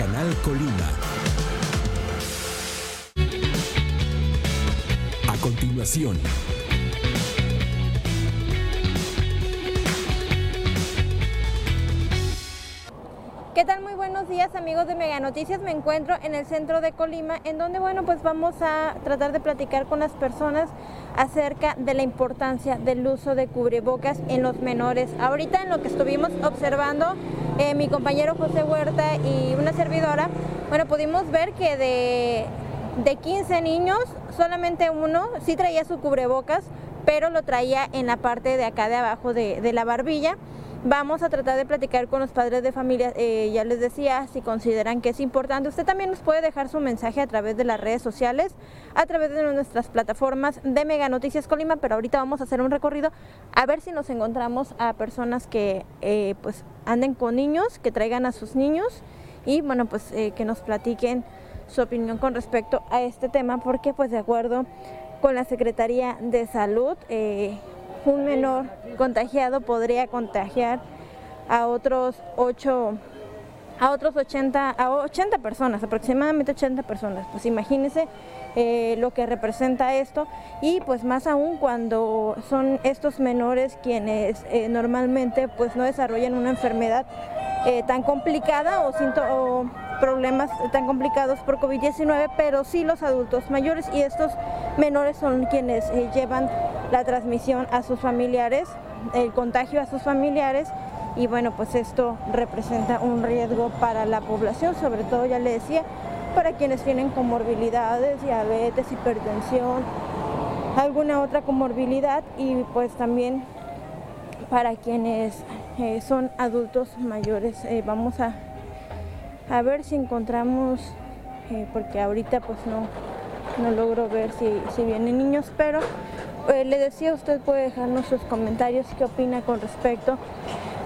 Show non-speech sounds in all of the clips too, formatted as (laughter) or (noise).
Canal Colima. A continuación. ¿Qué tal? Muy buenos días amigos de Mega Noticias. Me encuentro en el centro de Colima, en donde, bueno, pues vamos a tratar de platicar con las personas acerca de la importancia del uso de cubrebocas en los menores. Ahorita en lo que estuvimos observando, eh, mi compañero José Huerta y una servidora, bueno, pudimos ver que de, de 15 niños, solamente uno sí traía su cubrebocas, pero lo traía en la parte de acá de abajo de, de la barbilla. Vamos a tratar de platicar con los padres de familia, eh, ya les decía, si consideran que es importante. Usted también nos puede dejar su mensaje a través de las redes sociales, a través de nuestras plataformas de Mega Noticias Colima, pero ahorita vamos a hacer un recorrido a ver si nos encontramos a personas que eh, pues anden con niños, que traigan a sus niños y bueno, pues eh, que nos platiquen su opinión con respecto a este tema, porque pues de acuerdo con la Secretaría de Salud, un menor contagiado podría contagiar a otros 8 a otros 80 a 80 personas, aproximadamente 80 personas. Pues imagínense eh, lo que representa esto y pues más aún cuando son estos menores quienes eh, normalmente pues no desarrollan una enfermedad eh, tan complicada o, o problemas tan complicados por COVID-19, pero sí los adultos mayores y estos menores son quienes llevan la transmisión a sus familiares, el contagio a sus familiares y bueno, pues esto representa un riesgo para la población, sobre todo ya le decía, para quienes tienen comorbilidades, diabetes, hipertensión, alguna otra comorbilidad y pues también para quienes eh, son adultos mayores. Eh, vamos a, ver si encontramos, eh, porque ahorita pues no, no logro ver si, si vienen niños, pero eh, le decía, usted puede dejarnos sus comentarios, qué opina con respecto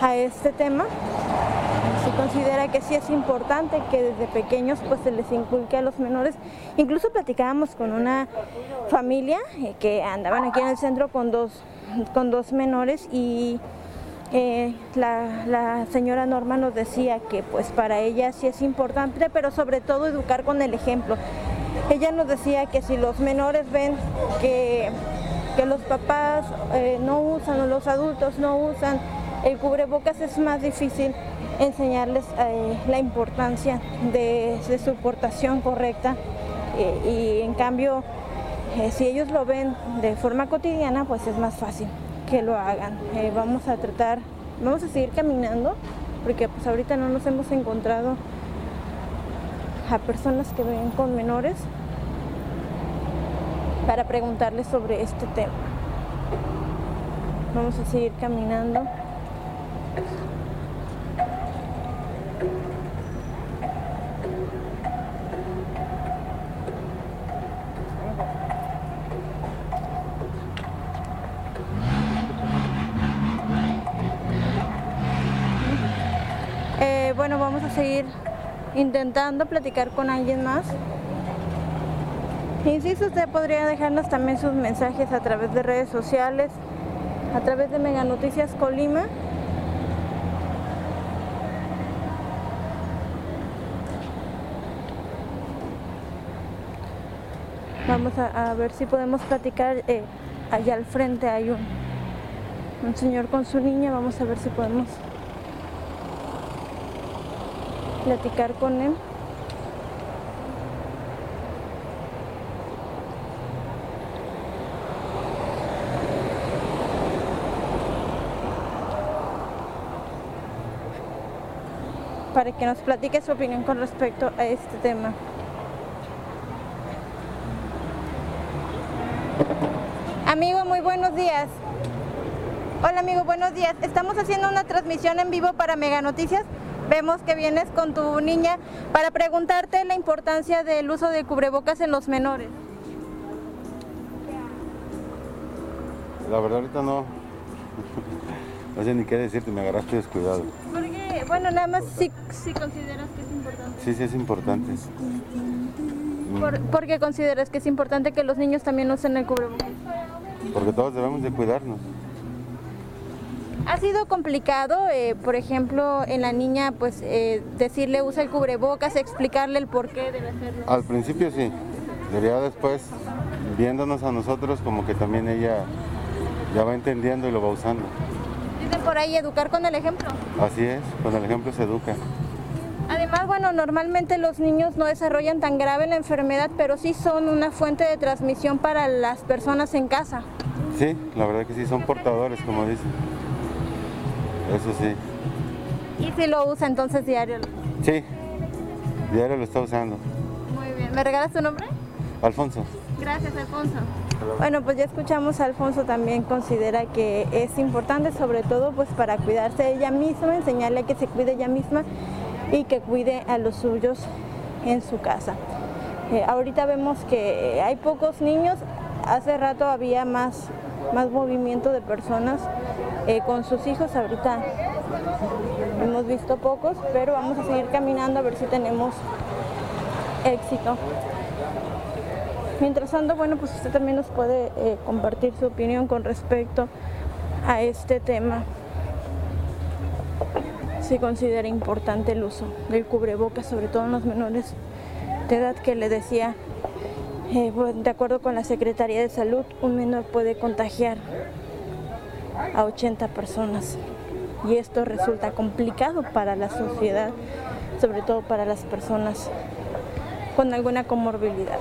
a este tema. Si considera que sí es importante que desde pequeños pues se les inculque a los menores. Incluso platicábamos con una familia eh, que andaban aquí en el centro con dos, con dos menores y eh, la, la señora Norma nos decía que pues para ella sí es importante, pero sobre todo educar con el ejemplo. Ella nos decía que si los menores ven que, que los papás eh, no usan o los adultos no usan el cubrebocas es más difícil enseñarles eh, la importancia de, su portación correcta y en cambio eh, si ellos lo ven de forma cotidiana pues es más fácil que lo hagan. Vamos a tratar, vamos a seguir caminando porque pues ahorita no nos hemos encontrado a personas que ven con menores para preguntarles sobre este tema. Vamos a seguir caminando. Eh, bueno, vamos a seguir intentando platicar con alguien más. Insisto, usted podría dejarnos también sus mensajes a través de redes sociales, a través de Mega Noticias Colima. Vamos a, ver si podemos platicar. eh, allá al frente hay un, un señor con su niña. Vamos a ver si podemos platicar con él. Para que nos platique su opinión con respecto a este tema. Amigo, muy buenos días. Hola amigo, buenos días. Estamos haciendo una transmisión en vivo para Mega Noticias. Vemos que vienes con tu niña para preguntarte la importancia del uso de cubrebocas en los menores. La verdad ahorita no. (laughs) No sé ni qué decirte, me agarraste descuidado. Porque, bueno, nada más si, si consideras que es importante. Sí, sí es importante. ¿Por, por qué consideras que es importante que los niños también usen el cubrebocas? Porque todos debemos de cuidarnos. Ha sido complicado, eh, por ejemplo, en la niña, pues eh, decirle usa el cubrebocas, explicarle el por qué debe hacerlo. Al principio sí, pero después, viéndonos a nosotros, como que también ella ya va entendiendo y lo va usando. Por ahí educar con el ejemplo. Así es, con el ejemplo se educa. Además, bueno, normalmente los niños no desarrollan tan grave la enfermedad, pero sí son una fuente de transmisión para las personas en casa. Sí, la verdad que sí, son portadores, como dicen. Eso sí. Y si lo usa entonces diario. Sí, diario lo está usando. Muy bien. ¿Me regalas tu nombre? Alfonso. Gracias, Alfonso. Bueno, pues ya escuchamos a Alfonso también considera que es importante sobre todo pues para cuidarse ella misma, enseñarle que se cuide ella misma y que cuide a los suyos en su casa. Eh, ahorita vemos que hay pocos niños, hace rato había más, más movimiento de personas eh, con sus hijos, ahorita hemos visto pocos, pero vamos a seguir caminando a ver si tenemos éxito. Mientras tanto, bueno, pues usted también nos puede eh, compartir su opinión con respecto a este tema. Si considera importante el uso del cubrebocas, sobre todo en los menores de edad que le decía, eh, bueno, de acuerdo con la Secretaría de Salud, un menor puede contagiar a 80 personas y esto resulta complicado para la sociedad, sobre todo para las personas con alguna comorbilidad.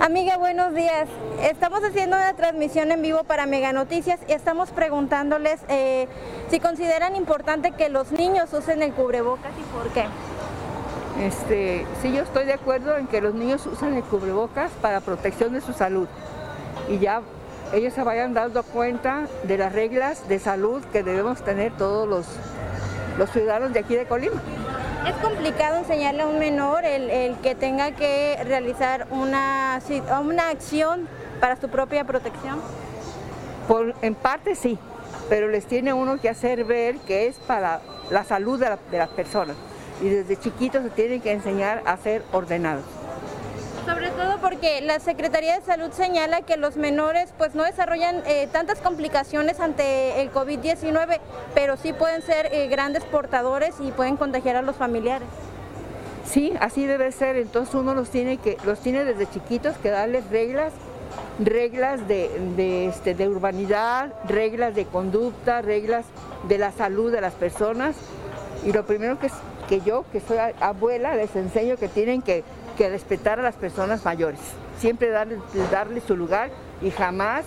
Amiga, buenos días. Estamos haciendo una transmisión en vivo para Mega Noticias y estamos preguntándoles eh, si consideran importante que los niños usen el cubrebocas y por qué. Este, sí, yo estoy de acuerdo en que los niños usen el cubrebocas para protección de su salud y ya ellos se vayan dando cuenta de las reglas de salud que debemos tener todos los, los ciudadanos de aquí de Colima. Es complicado enseñarle a un menor el, el que tenga que realizar una, una acción para su propia protección. En parte sí, pero les tiene uno que hacer ver que es para la salud de las personas. Y desde chiquitos se tienen que enseñar a ser ordenados. Sobre todo porque la Secretaría de Salud señala que los menores pues no desarrollan eh, tantas complicaciones ante el COVID-19, pero sí pueden ser eh, grandes portadores y pueden contagiar a los familiares. Sí, así debe ser. Entonces uno los tiene que, los tiene desde chiquitos que darles reglas, reglas de, de, este, de urbanidad, reglas de conducta, reglas de la salud de las personas. Y lo primero que, que yo, que soy abuela, les enseño que tienen que, que respetar a las personas mayores. Siempre darles, darles su lugar y jamás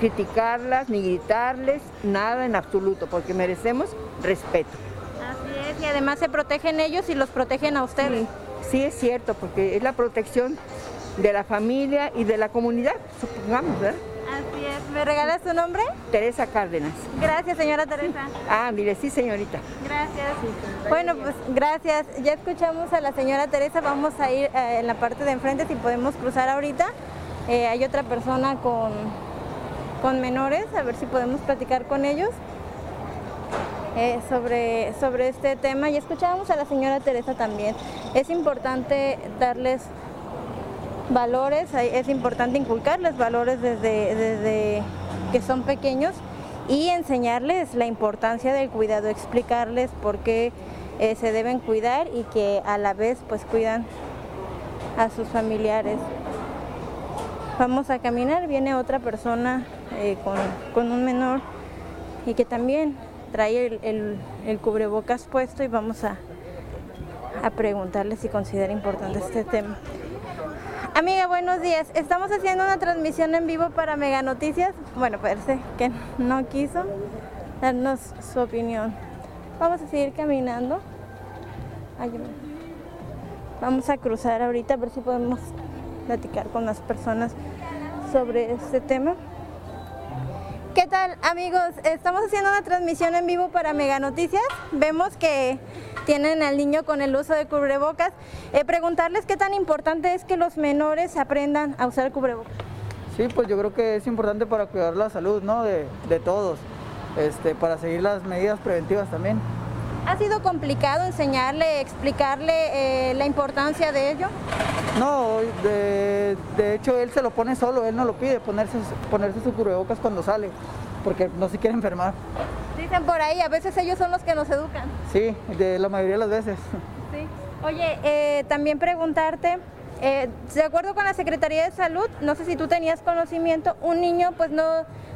criticarlas ni gritarles, nada en absoluto, porque merecemos respeto. Así es, y además se protegen ellos y los protegen a ustedes. Sí, es cierto, porque es la protección de la familia y de la comunidad, supongamos, ¿verdad? ¿Me regalas tu nombre? Teresa Cárdenas. Gracias, señora Teresa. Ah, mire, sí, señorita. Gracias. Bueno, pues gracias. Ya escuchamos a la señora Teresa. Vamos a ir eh, en la parte de enfrente si podemos cruzar ahorita. Eh, hay otra persona con, con menores, a ver si podemos platicar con ellos eh, sobre, sobre este tema. Y escuchábamos a la señora Teresa también. Es importante darles valores, es importante inculcarles valores desde, desde que son pequeños y enseñarles la importancia del cuidado, explicarles por qué eh, se deben cuidar y que a la vez pues cuidan a sus familiares. Vamos a caminar, viene otra persona eh, con, con un menor y que también trae el, el- el cubrebocas puesto y vamos a, a preguntarle si considera importante este tema. Amiga, buenos días. Estamos haciendo una transmisión en vivo para Mega Noticias. Bueno, parece que no quiso darnos su opinión. Vamos a seguir caminando. Vamos a cruzar ahorita a ver si podemos platicar con las personas sobre este tema. ¿Qué tal amigos? Estamos haciendo una transmisión en vivo para Mega Noticias. Vemos que tienen al niño con el uso de cubrebocas. Eh, preguntarles qué tan importante es que los menores aprendan a usar cubrebocas. Sí, pues yo creo que es importante para cuidar la salud ¿no? de, de todos, este, para seguir las medidas preventivas también. ¿Ha sido complicado enseñarle, explicarle eh, la importancia de ello? No, de, de, hecho él se lo pone solo, él no lo pide, ponerse, ponerse su cubrebocas cuando sale, porque no se quiere enfermar. Dicen por ahí, a veces ellos son los que nos educan. Sí, de la mayoría de las veces. Sí. Oye, eh, también preguntarte, eh, de acuerdo con la Secretaría de Salud, no sé si tú tenías conocimiento, un niño pues no,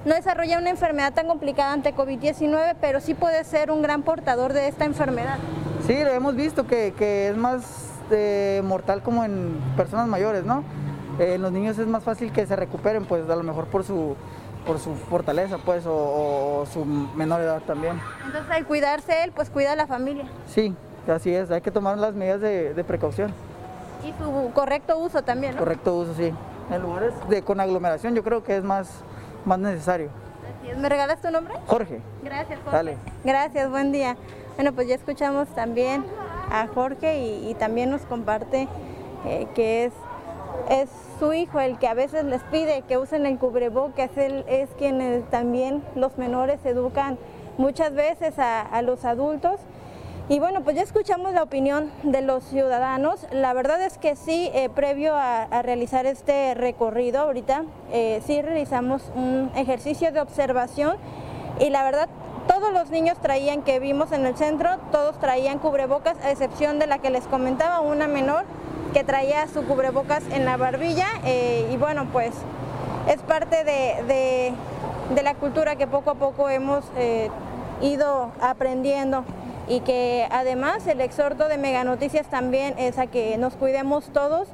no desarrolla una enfermedad tan complicada ante COVID-19, pero sí puede ser un gran portador de esta enfermedad. Sí, lo hemos visto que, que es más eh, mortal como en personas mayores, ¿no? En los niños es más fácil que se recuperen, pues a lo mejor por su, por su fortaleza, pues, o, o su menor edad también. Entonces, al cuidarse él, pues cuida a la familia. Sí, así es, hay que tomar las medidas de, de precaución. Y su correcto uso también, ¿no? Correcto uso, sí. En lugares de, con aglomeración yo creo que es más, más necesario. Así es. ¿Me regalas tu nombre? Jorge. Gracias, Jorge. Dale. Gracias, buen día. Bueno, pues ya escuchamos también a Jorge y, y también nos comparte eh, que es, es su hijo el que a veces les pide que usen el cubrebocas, él es quien eh, también los menores educan muchas veces a, los adultos. Y bueno, pues ya escuchamos la opinión de los ciudadanos. La verdad es que sí, eh, previo a, a, realizar este recorrido ahorita, eh, sí realizamos un ejercicio de observación y la verdad todos los niños traían que vimos en el centro, todos traían cubrebocas, a excepción de la que les comentaba, una menor que traía su cubrebocas en la barbilla eh, y bueno, pues es parte de, de, la cultura que poco a poco hemos eh, ido aprendiendo. Y que además el exhorto de Mega Noticias también es a que nos cuidemos todos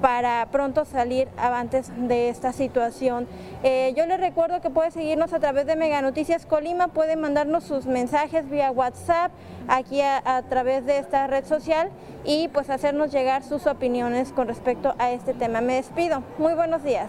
para pronto salir avantes de esta situación. Eh, yo les recuerdo que puede seguirnos a través de Mega Noticias Colima, puede mandarnos sus mensajes vía WhatsApp aquí a, a, través de esta red social y pues hacernos llegar sus opiniones con respecto a este tema. Me despido. Muy buenos días.